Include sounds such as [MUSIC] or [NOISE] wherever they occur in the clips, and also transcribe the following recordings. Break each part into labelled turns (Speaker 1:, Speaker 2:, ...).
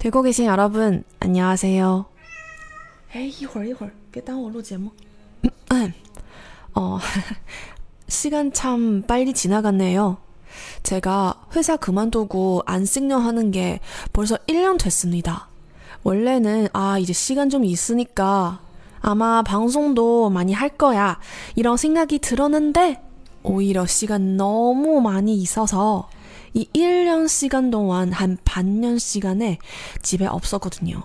Speaker 1: 대구계신여러분안녕하세요哎，一会儿一会儿，别耽误我录节目。어 [LAUGHS] 시간 참 빨리 지나갔네요. 제가 회사 그만두고 안식년 하는 게 벌써 1년 됐습니다. 원래는 아 이제 시간 좀 있으니까 아마 방송도 많이 할 거야 이런 생각이 들었는데 오히려 시간 너무 많이 있어서 이 1년 시간 동안 한 반년 시간에 집에 없었거든요.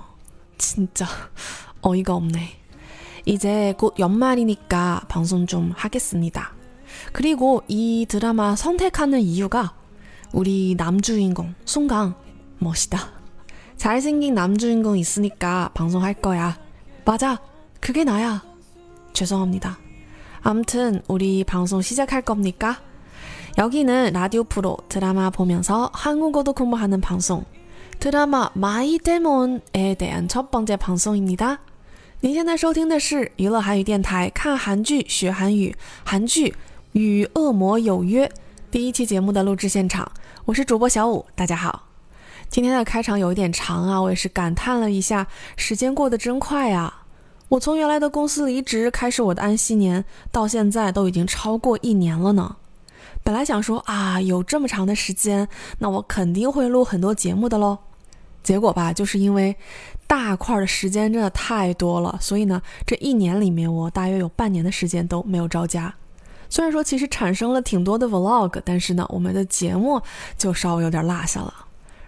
Speaker 1: 진짜 [LAUGHS] 어이가 없네. 이제 곧 연말이니까 방송 좀 하겠습니다. 그리고 이 드라마 선택하는 이유가 우리 남주인공 송강 멋있다. 잘생긴 남주인공 있으니까 방송할 거야. 맞아. 그게 나야. 죄송합니다. 암튼 우리 방송 시작할 겁니까? 여기는 라디오 프로 드라마 보면서 한국어도 공부하는 방송 드라마 마이 데몬에 대한 첫 번째 방송입니다. 您现在收听的是娱乐韩语电台，看韩剧学韩语，韩剧《与恶魔有约》第一期节目的录制现场，我是主播小五，大家好。今天的开场有一点长啊，我也是感叹了一下，时间过得真快啊！我从原来的公司离职开始我的安息年，到现在都已经超过一年了呢。 本来想说啊，有这么长的时间，那我肯定会录很多节目的喽。结果吧，就是因为大块的时间真的太多了，所以呢，这一年里面我大约有半年的时间都没有着家。虽然说其实产生了挺多的 vlog，但是呢，我们的节目就稍微有点落下了。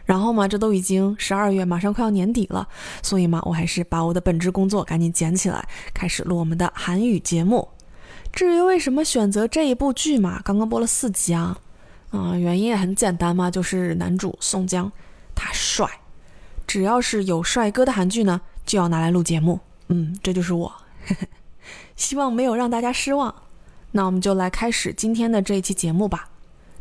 Speaker 1: 然后嘛，这都已经十二月，马上快要年底了，所以嘛，我还是把我的本职工作赶紧捡起来，开始录我们的韩语节目。至于为什么选择这一部剧嘛，刚刚播了四集啊，啊，原因也很简单嘛，就是男主宋江他帅。只要是有帅哥的韩剧呢，就要拿来录节目。嗯，这就是我，[LAUGHS] 希望没有让大家失望。那我们就来开始今天的这一期节目吧。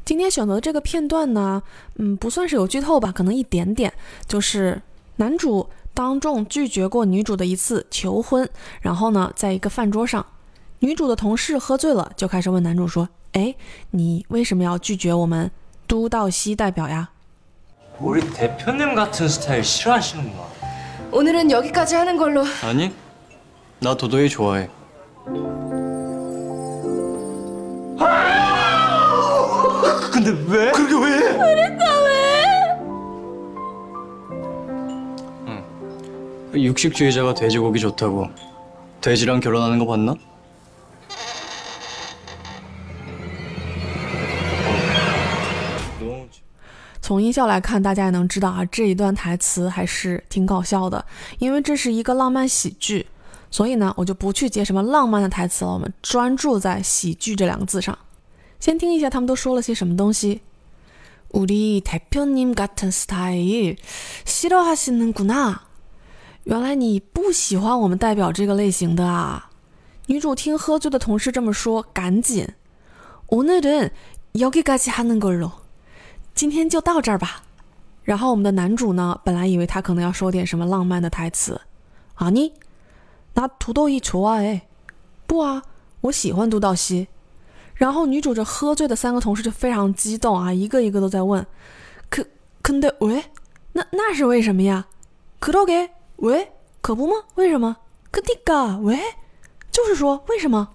Speaker 1: 今天选择的这个片段呢，嗯，不算是有剧透吧，可能一点点，就是男主当众拒绝过女主的一次求婚。然后呢，在一个饭桌上，女主的同事喝醉了，就开始问男主说：“哎，你为什么要拒绝我们都道熙代表呀？”
Speaker 2: 우리 대표님 같은 스타일 싫어하시는구나.
Speaker 3: 오늘은 여기까지 하는 걸로.
Speaker 4: 아니, 나 도도히 좋아해.
Speaker 2: 근데 왜?
Speaker 4: 그게 왜? 그러니까 왜? 응. 육식주의자가 돼지고기 좋다고 돼지랑 결혼하는 거 봤나?
Speaker 1: 从音效来看，大家也能知道啊，这一段台词还是挺搞笑的，因为这是一个浪漫喜剧，所以呢，我就不去接什么浪漫的台词了，我们专注在喜剧这两个字上。先听一下他们都说了些什么东西。우리대표님같은스타일싫어하시는구나原来你不喜欢我们代表这个类型的啊！女主听喝醉的同事这么说，赶紧。오늘은여기까지하는걸로 今天就到这儿吧。然后我们的男主呢，本来以为他可能要说点什么浪漫的台词，啊你，拿土豆一球啊哎，不啊，我喜欢杜道熙。然后女主这喝醉的三个同事就非常激动啊，一个一个都在问，可可的喂，那那是为什么呀？可多给喂，可不吗？为什么？可迪嘎喂，就是说为什么？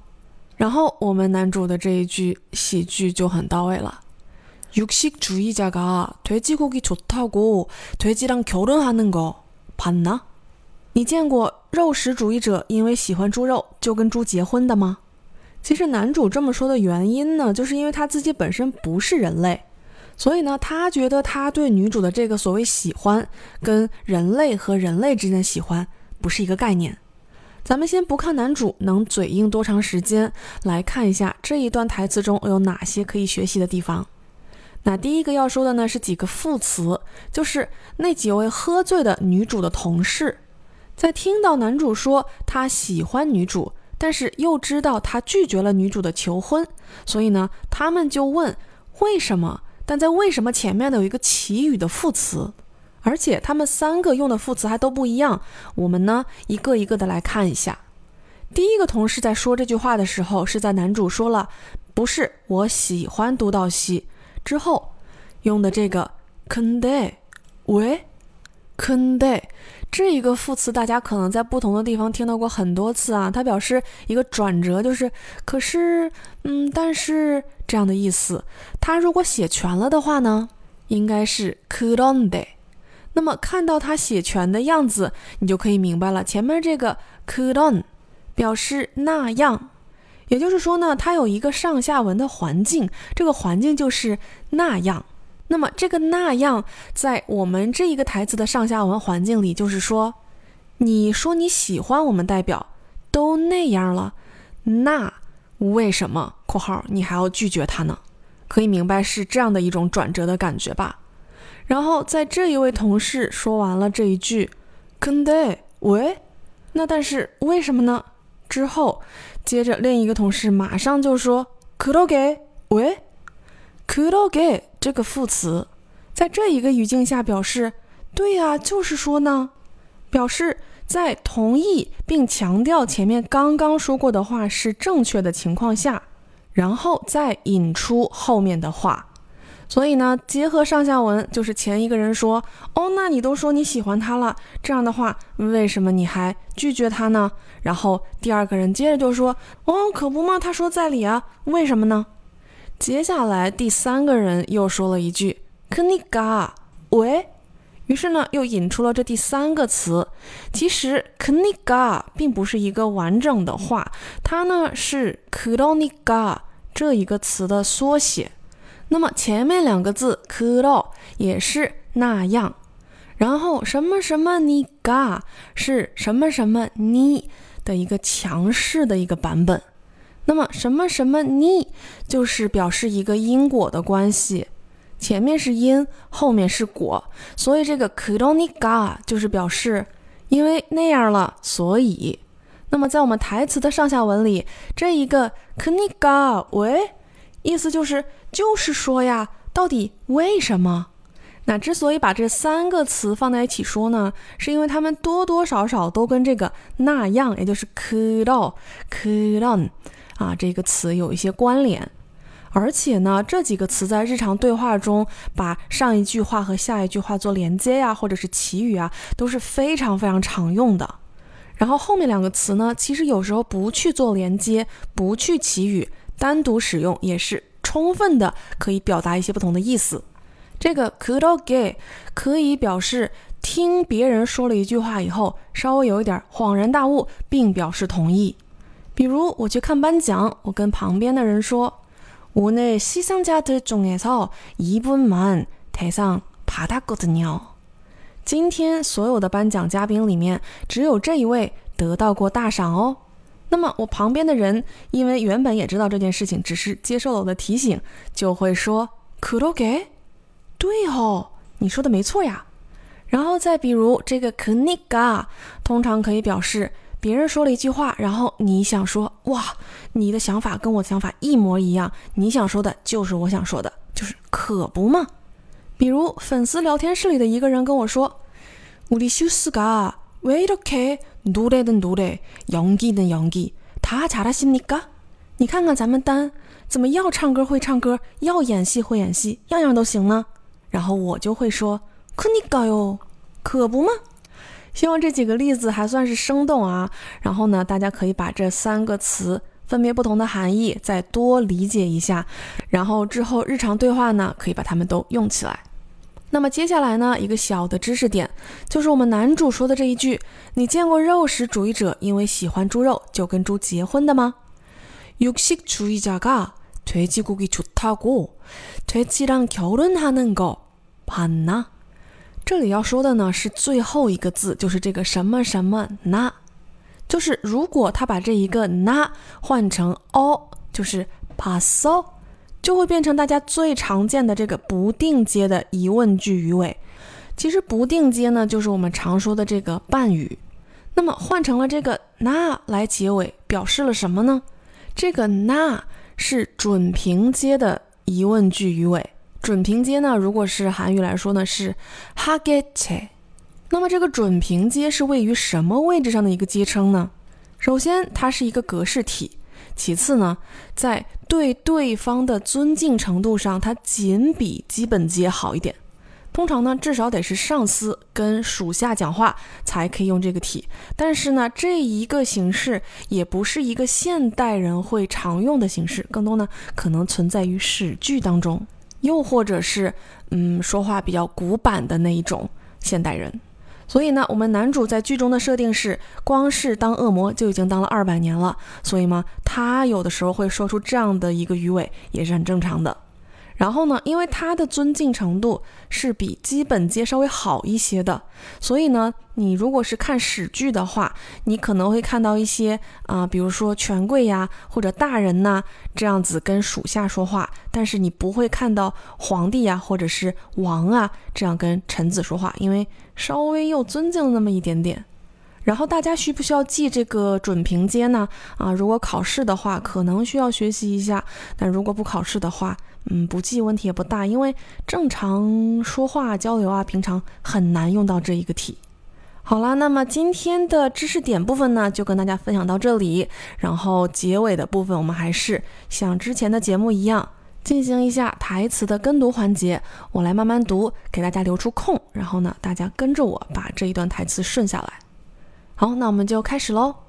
Speaker 1: 然后我们男主的这一句喜剧就很到位了。육식주의자가 돼지고기 좋다고 돼지랑 결혼하는 거 봤나? 你见过肉食主义者因为喜欢猪肉就跟猪结婚的吗？其实男主这么说的原因呢，就是因为他自己本身不是人类，所以呢，他觉得他对女主的这个所谓喜欢跟人类和人类之间的喜欢不是一个概念。咱们先不看男主能嘴硬多长时间，来看一下这一段台词中有哪些可以学习的地方。 那第一个要说的呢是几个副词，就是那几位喝醉的女主的同事，在听到男主说他喜欢女主，但是又知道他拒绝了女主的求婚，所以呢，他们就问为什么？但在为什么前面呢有一个祈语的副词，而且他们三个用的副词还都不一样。我们呢一个一个的来看一下。第一个同事在说这句话的时候，是在男主说了不是我喜欢独道西。之后用的这个 “conde” 喂， 肯定。这一个副词，大家可能在不同的地方听到过很多次啊。它表示一个转折，就是可是，嗯，但是这样的意思。它如果写全了的话呢，应该是그런 데。 那么看到它写全的样子，你就可以明白了。前面这个그런表示那样， 也就是说呢，它有一个上下文的环境，这个环境就是那样。那么这个那样，在我们这一个台词的上下文环境里，就是说，你说你喜欢我们代表，都那样了，那为什么（括号）你还要拒绝他呢？可以明白是这样的一种转折的感觉吧？然后在这一位同事说完了这一句，근데喂，那但是为什么呢？之后，接着另一个同事马上就说 could you 给？喂 could you 给？这个副词在这一个语境下表示对呀就是说呢。表示在同意并强调前面刚刚说过的话是正确的情况下然后再引出后面的话。所以呢，结合上下文，就是前一个人说，哦，那你都说你喜欢他了，这样的话，为什么你还拒绝他呢？然后第二个人接着就说，哦，可不嘛，他说在理啊，为什么呢？接下来第三个人又说了一句“可尼嘎”，喂，于是呢又引出了这第三个词。其实“可尼嘎”并不是一个完整的话，它呢是“可罗尼嘎”这一个词的缩写。那么前面两个字可到也是那样，然后什么什么尼嘎是什么什么尼的一个强势的一个版本。那么什么什么尼就是表示一个因果的关系，前面是因，后面是果，所以这个可到尼嘎就是表示因为那样了，所以。那么在我们台词的上下文里，这一个可尼嘎喂。意思就是就是说呀，到底为什么，那之所以把这三个词放在一起说呢，是因为它们多多少少都跟这个那样，也就是 could all could on 啊这个词有一些关联。而且呢，这几个词在日常对话中，把上一句话和下一句话做连接呀，或者是祈语啊，都是非常非常常用的。然后后面两个词呢，其实有时候不去做连接，不去祈语。单独使用也是充分的可以表达一些不同的意思。这个그러 게可以表示听别人说了一句话以后，稍微有一点恍然大悟，并表示同意。比如我去看颁奖，我跟旁边的人说：“오늘시상자들중에서이분만대상받았거든 요。 ”今天所有的颁奖嘉宾里面，只有这一位得到过大赏哦。 那么我旁边的人，因为原本也知道这件事情，只是接受了我的提醒，就会说：“그러 게， 对哦，你说的没错呀。”然后再比如这个그니까通常可以表示。别人说了一句话，然后你想说哇，你的想法跟我的想法一模一样，你想说的就是我想说的，就是可不嘛。比如粉丝聊天室里的一个人跟我说，우리슈스가왜이렇게 노래는노래연기는연기다잘하십니 까？ 你看看咱们单，怎么要唱歌会唱歌，要演戏会演戏，样样都行呢？然后我就会说，그니까 요， 可不嘛。希望这几个例子还算是生动啊，然后呢，大家可以把这三个词分别不同的含义再多理解一下，然后之后日常对话呢，可以把它们都用起来。 那么接下来呢，一个小的知识点，就是我们男主说的这一句：“你见过肉食主义者因为喜欢猪肉就跟猪结婚的吗？”육식주의자가돼지고기좋다고돼지랑결혼하는거봤나这里要说的呢是最后一个字，就是这个什么什么那，就是如果他把这一个那换成 o，就是 paso， 就会变成大家最常见的这个不定接的疑问句语尾。其实不定接呢，就是我们常说的这个半语。那么换成了这个那来结尾，表示了什么呢？这个那是准平接的疑问句语尾。准平接呢，如果是韩语来说呢，是하게 체。 那么这个准平接是位于什么位置上的一个接称呢？首先，它是一个格式体，其次呢，在对对方的尊敬程度上，它仅比基本接好一点。通常呢，至少得是上司跟属下讲话才可以用这个体。但是呢，这一个形式也不是一个现代人会常用的形式，更多呢可能存在于史剧当中，又或者是嗯说话比较古板的那一种现代人。所以呢，我们男主在剧中的设定是，光是当恶魔就已经当了二百年了，所以嘛，他有的时候会说出这样的一个鱼尾，也是很正常的。然后呢，因为他的尊敬程度是比基本阶稍微好一些的，所以呢，你如果是看史剧的话，你可能会看到一些啊，比如说权贵呀或者大人呐这样子跟属下说话，但是你不会看到皇帝呀或者是王啊这样跟臣子说话，因为稍微又尊敬了那么一点点。然后大家需不需要记这个准评阶呢？啊，如果考试的话，可能需要学习一下；但如果不考试的话，嗯，不记问题也不大，因为正常说话交流啊，平常很难用到这一个题。好啦，那么今天的知识点部分呢，就跟大家分享到这里。然后结尾的部分，我们还是像之前的节目一样，进行一下台词的跟读环节。我来慢慢读，给大家留出空，然后呢，大家跟着我把这一段台词顺下来。 好，那我们就开始喽。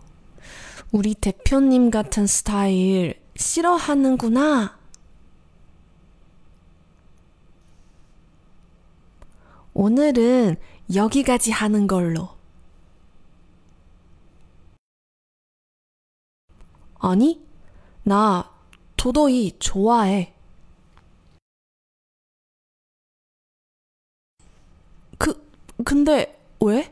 Speaker 1: 우리대표님같은스타일싫어하는구나 오늘은 여기까지 하는 걸로. 아니, 나 도도히 좋아해. 그, 근데 왜?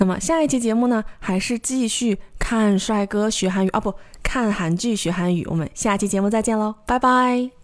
Speaker 1: 那么下一期节目呢，还是继续看帅哥学韩语啊，不看韩剧学韩语。我们下期节目再见喽，拜拜。